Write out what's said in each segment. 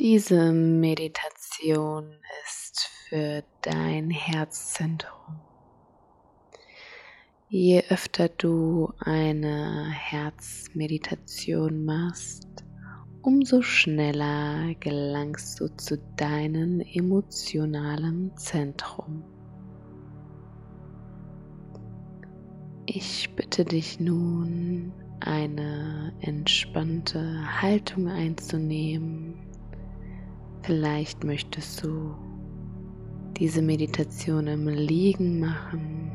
Diese Meditation ist für dein Herzzentrum. Je öfter du eine Herzmeditation machst, umso schneller gelangst du zu deinem emotionalen Zentrum. Ich bitte dich nun, eine entspannte Haltung einzunehmen Vielleicht möchtest du diese Meditation im Liegen machen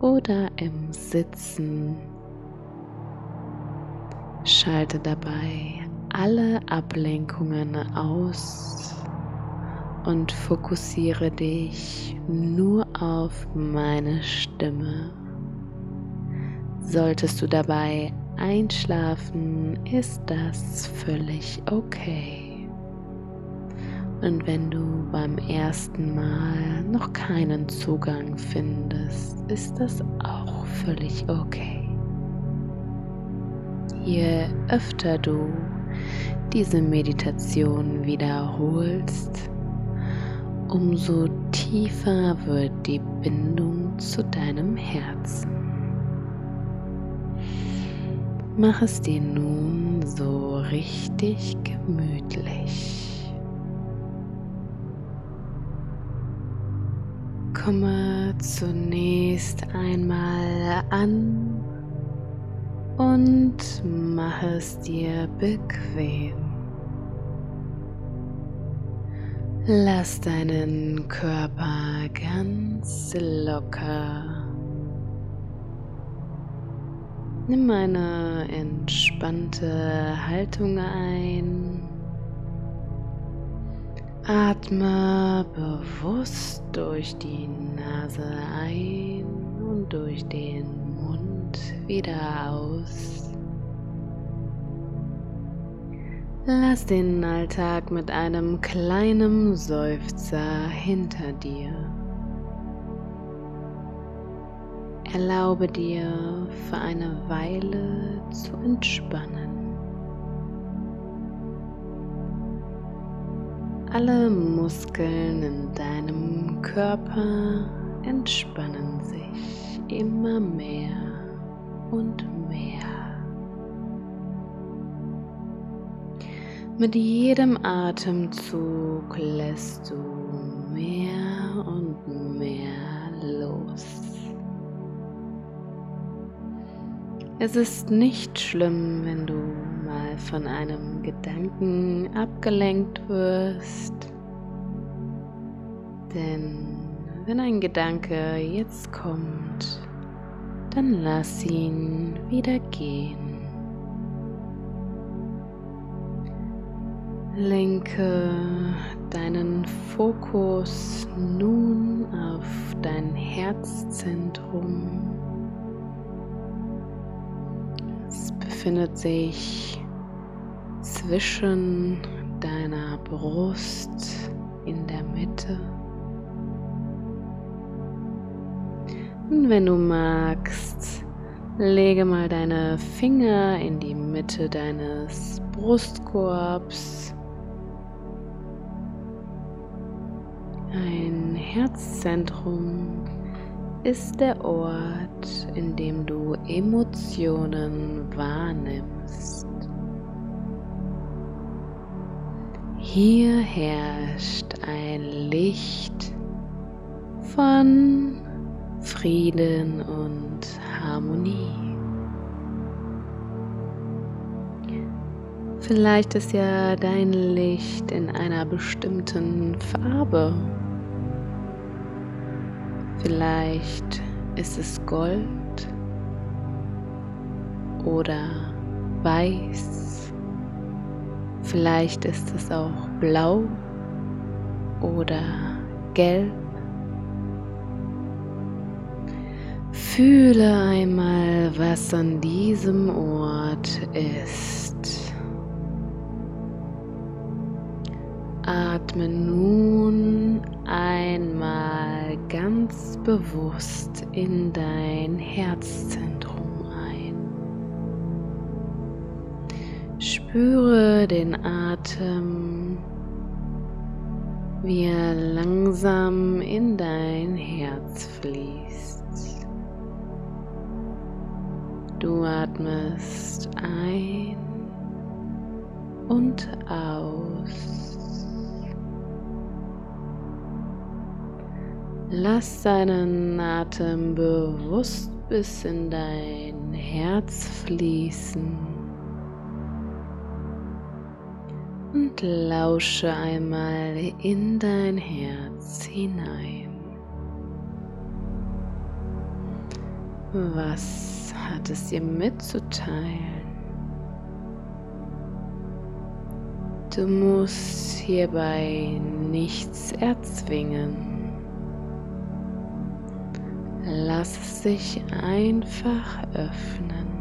oder im Sitzen. Schalte dabei alle Ablenkungen aus und fokussiere dich nur auf meine Stimme. Solltest du dabei einschlafen, ist das völlig okay. Und wenn du beim ersten Mal noch keinen Zugang findest, ist das auch völlig okay. Je öfter du diese Meditation wiederholst, umso tiefer wird die Bindung zu deinem Herzen. Mach es dir nun so richtig gemütlich. Komme zunächst einmal an und mach es dir bequem. Lass deinen Körper ganz locker. Nimm eine entspannte Haltung ein Atme bewusst durch die Nase ein und durch den Mund wieder aus. Lass den Alltag mit einem kleinen Seufzer hinter dir. Erlaube dir für eine Weile zu entspannen. Alle Muskeln in deinem Körper entspannen sich immer mehr und mehr. Mit jedem Atemzug lässt du mehr und mehr los. Es ist nicht schlimm, wenn du mal von einem Gedanken abgelenkt wirst. Denn wenn ein Gedanke jetzt kommt, dann lass ihn wieder gehen. Lenke deinen Fokus nun auf dein Herzzentrum. Es befindet sich zwischen deiner Brust in der Mitte. Und wenn du magst, lege mal deine Finger in die Mitte deines Brustkorbs. Ein Herzzentrum ist der Ort, in dem du Emotionen wahrnimmst. Hier herrscht ein Licht von Frieden und Harmonie. Vielleicht ist ja dein Licht in einer bestimmten Farbe. Vielleicht ist es Gold oder weiß Vielleicht ist es auch blau oder gelb. Fühle einmal, was an diesem Ort ist. Atme nun einmal ganz bewusst in dein Herzzentrum Spüre den Atem, wie er langsam in dein Herz fließt. Du atmest ein und aus. Lass deinen Atem bewusst bis in dein Herz fließen. Und lausche einmal in dein Herz hinein. Was hat es dir mitzuteilen? Du musst hierbei nichts erzwingen. Lass es sich einfach öffnen.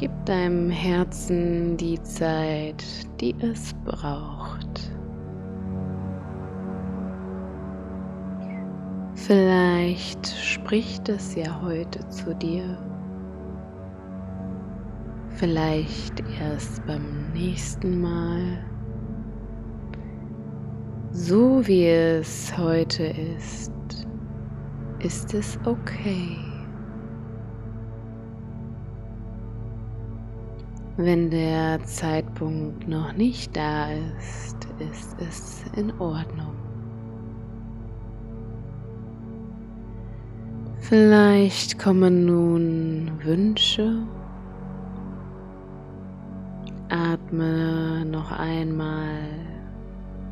Gib deinem Herzen die Zeit, die es braucht. Vielleicht spricht es ja heute zu dir. Vielleicht erst beim nächsten Mal. So wie es heute ist, ist es okay. Wenn der Zeitpunkt noch nicht da ist, ist es in Ordnung. Vielleicht kommen nun Wünsche. Atme noch einmal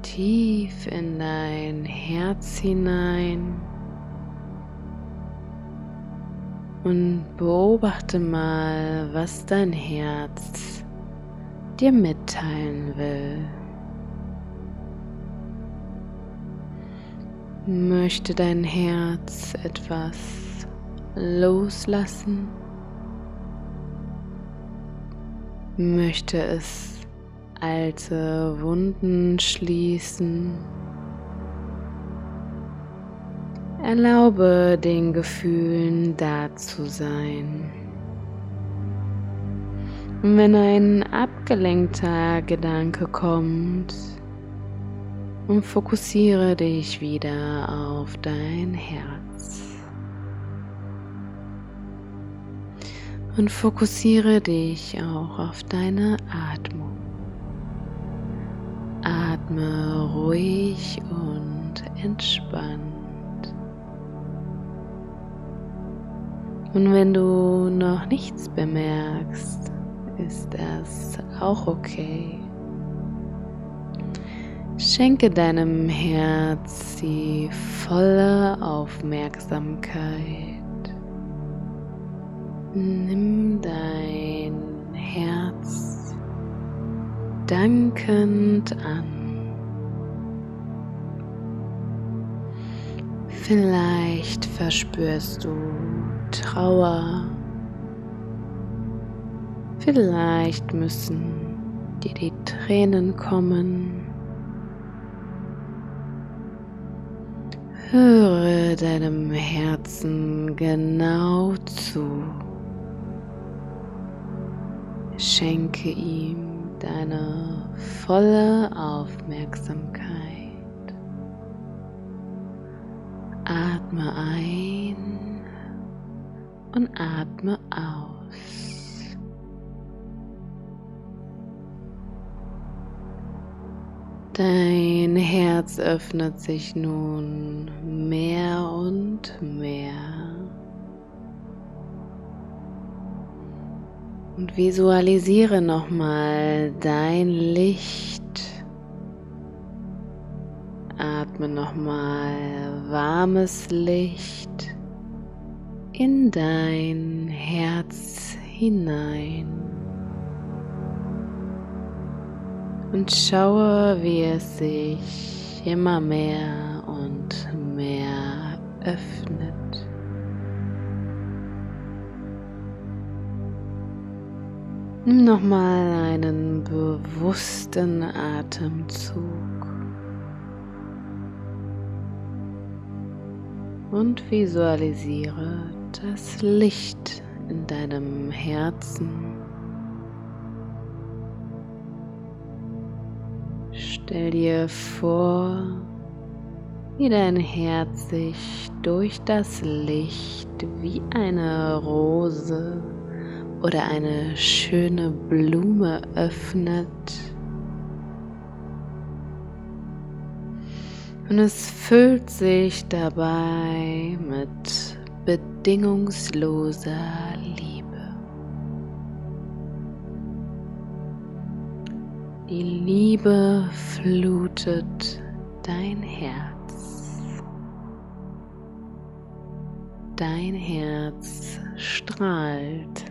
tief in dein Herz hinein. Und beobachte mal, was dein Herz dir mitteilen will. Möchte dein Herz etwas loslassen? Möchte es alte Wunden schließen? Erlaube den Gefühlen da zu sein. wenn ein abgelenkter Gedanke kommt, und fokussiere dich wieder auf dein Herz. Und fokussiere dich auch auf deine Atmung. Atme ruhig und entspannt. Und wenn du noch nichts bemerkst, ist das auch okay. Schenke deinem Herz die volle Aufmerksamkeit. Nimm dein Herz dankend an. Vielleicht verspürst du Trauer. Vielleicht müssen dir die Tränen kommen. Höre deinem Herzen genau zu. Schenke ihm deine volle Aufmerksamkeit. Atme ein und atme aus. Dein Herz öffnet sich nun mehr und mehr. Und visualisiere nochmal dein Licht Atme nochmal warmes Licht in dein Herz hinein. Und schaue, wie es sich immer mehr und mehr öffnet. Nimm nochmal einen bewussten Atemzug. und visualisiere das Licht in deinem Herzen. Stell dir vor, wie dein Herz sich durch das Licht wie eine Rose oder eine schöne Blume öffnet. Und es füllt sich dabei mit bedingungsloser Liebe. Die Liebe flutet dein Herz. dein Herz strahlt.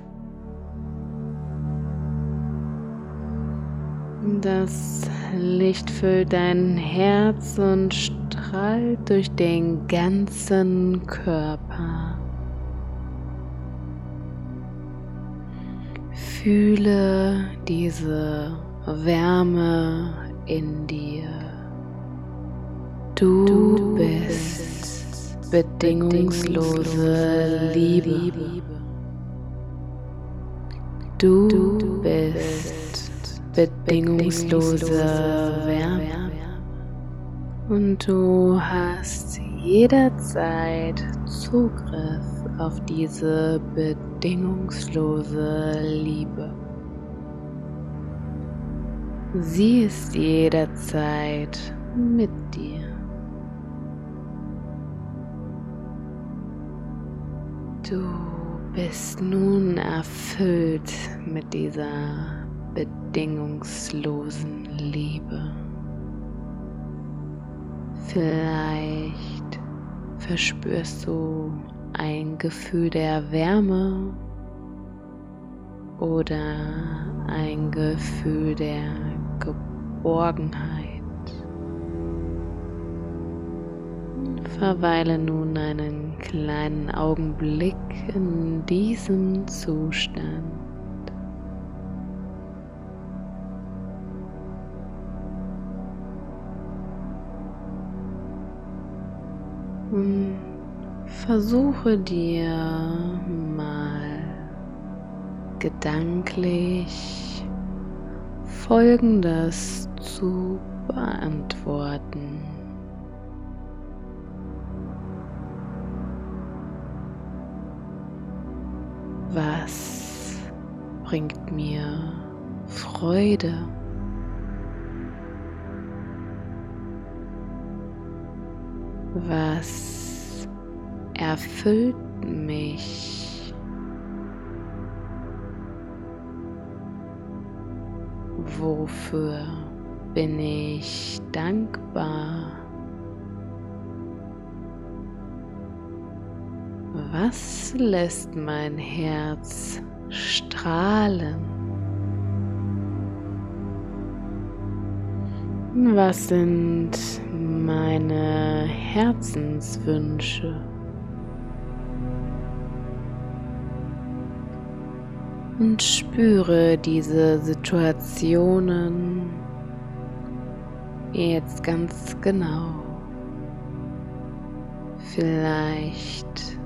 Das Licht füllt dein Herz und strahlt durch den ganzen Körper. Fühle diese Wärme in dir. Du, du bist bedingungslose Liebe. Du bist bedingungslose Wärme und du hast jederzeit Zugriff auf diese bedingungslose Liebe. Sie ist jederzeit mit dir. Du bist nun erfüllt mit dieser bedingungslosen Liebe. Vielleicht verspürst du ein Gefühl der Wärme oder ein Gefühl der Geborgenheit. Verweile nun einen kleinen Augenblick in diesem Zustand. Und versuche dir mal gedanklich Folgendes zu beantworten. Was bringt mir Freude? Was erfüllt mich? Wofür bin ich dankbar? Was lässt mein Herz strahlen? Was sind meine Herzenswünsche? Und spüre diese Situationen jetzt ganz genau. Vielleicht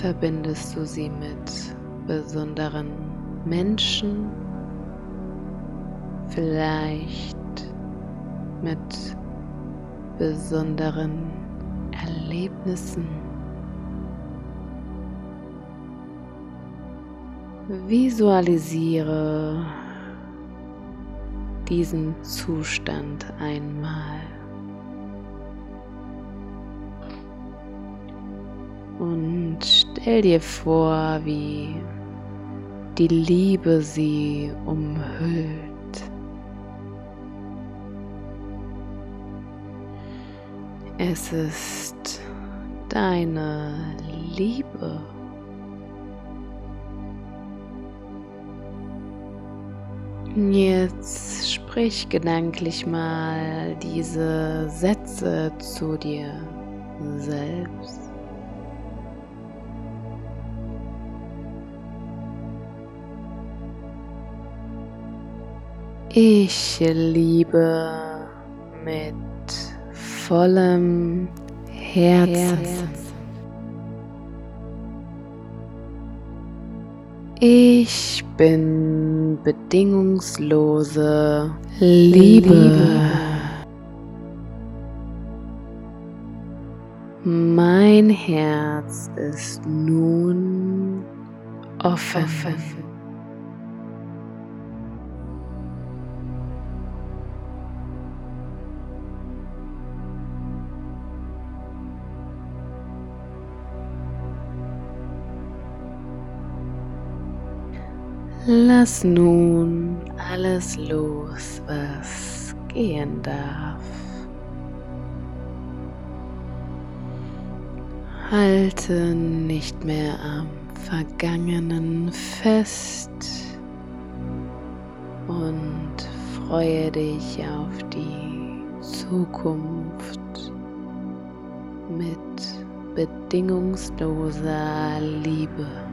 verbindest du sie mit besonderen Menschen, vielleicht mit besonderen Erlebnissen. Visualisiere diesen Zustand einmal. Und stell dir vor, wie die Liebe sie umhüllt. Es ist deine Liebe. Jetzt sprich gedanklich mal diese Sätze zu dir selbst. Ich liebe mit vollem Herzen. Ich bin bedingungslose Liebe. Liebe. Mein Herz ist nun offen. offen. Lass nun alles los, was gehen darf. Halte nicht mehr am Vergangenen fest und freue dich auf die Zukunft mit bedingungsloser Liebe.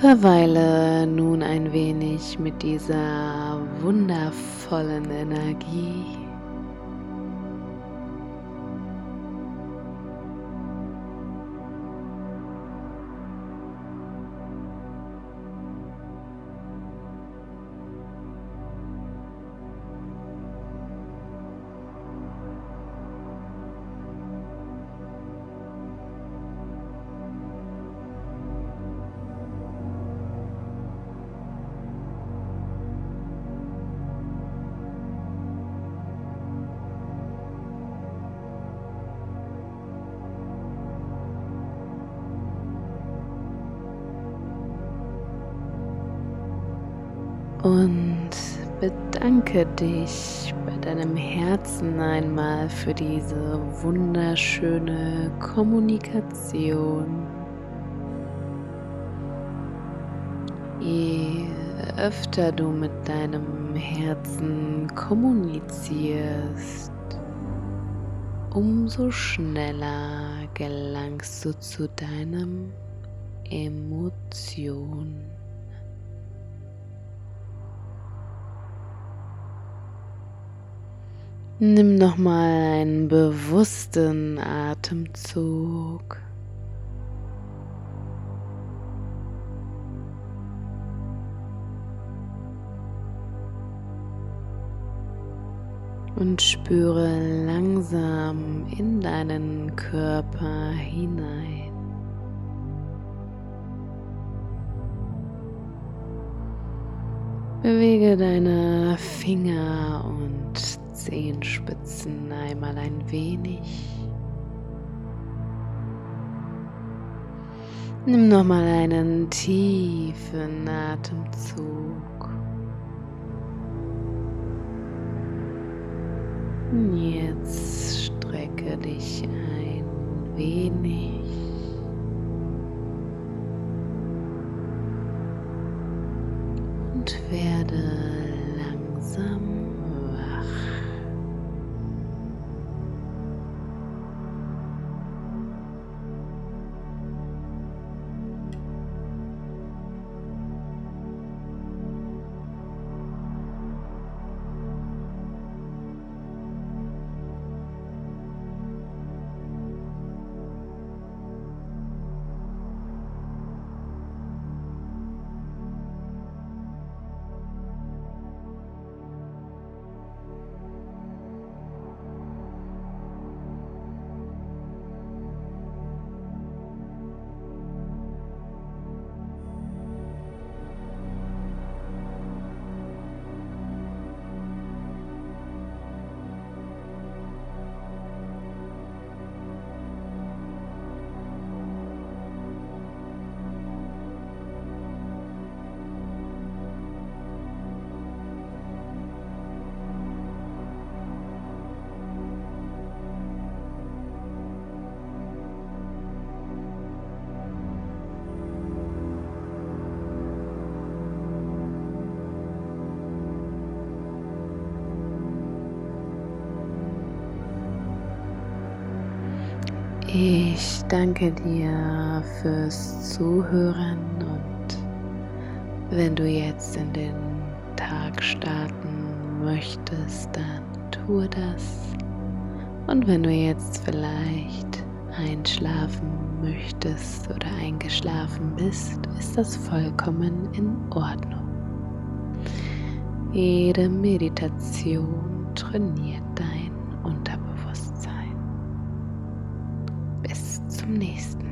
Verweile nun ein wenig mit dieser wundervollen Energie. Bedanke dich bei deinem Herzen einmal für diese wunderschöne Kommunikation. Je öfter du mit deinem Herzen kommunizierst, umso schneller gelangst du zu deinem Emotion. Nimm nochmal einen bewussten Atemzug. Und spüre langsam in deinen Körper hinein. Bewege deine Finger und Zehenspitzen einmal ein wenig. Nimm nochmal einen tiefen Atemzug. Jetzt strecke dich ein wenig. Ich danke dir fürs Zuhören und wenn du jetzt in den Tag starten möchtest, dann tue das. Und wenn du jetzt vielleicht einschlafen möchtest oder eingeschlafen bist, ist das vollkommen in Ordnung. Jede Meditation trainiert dein nächsten Mal.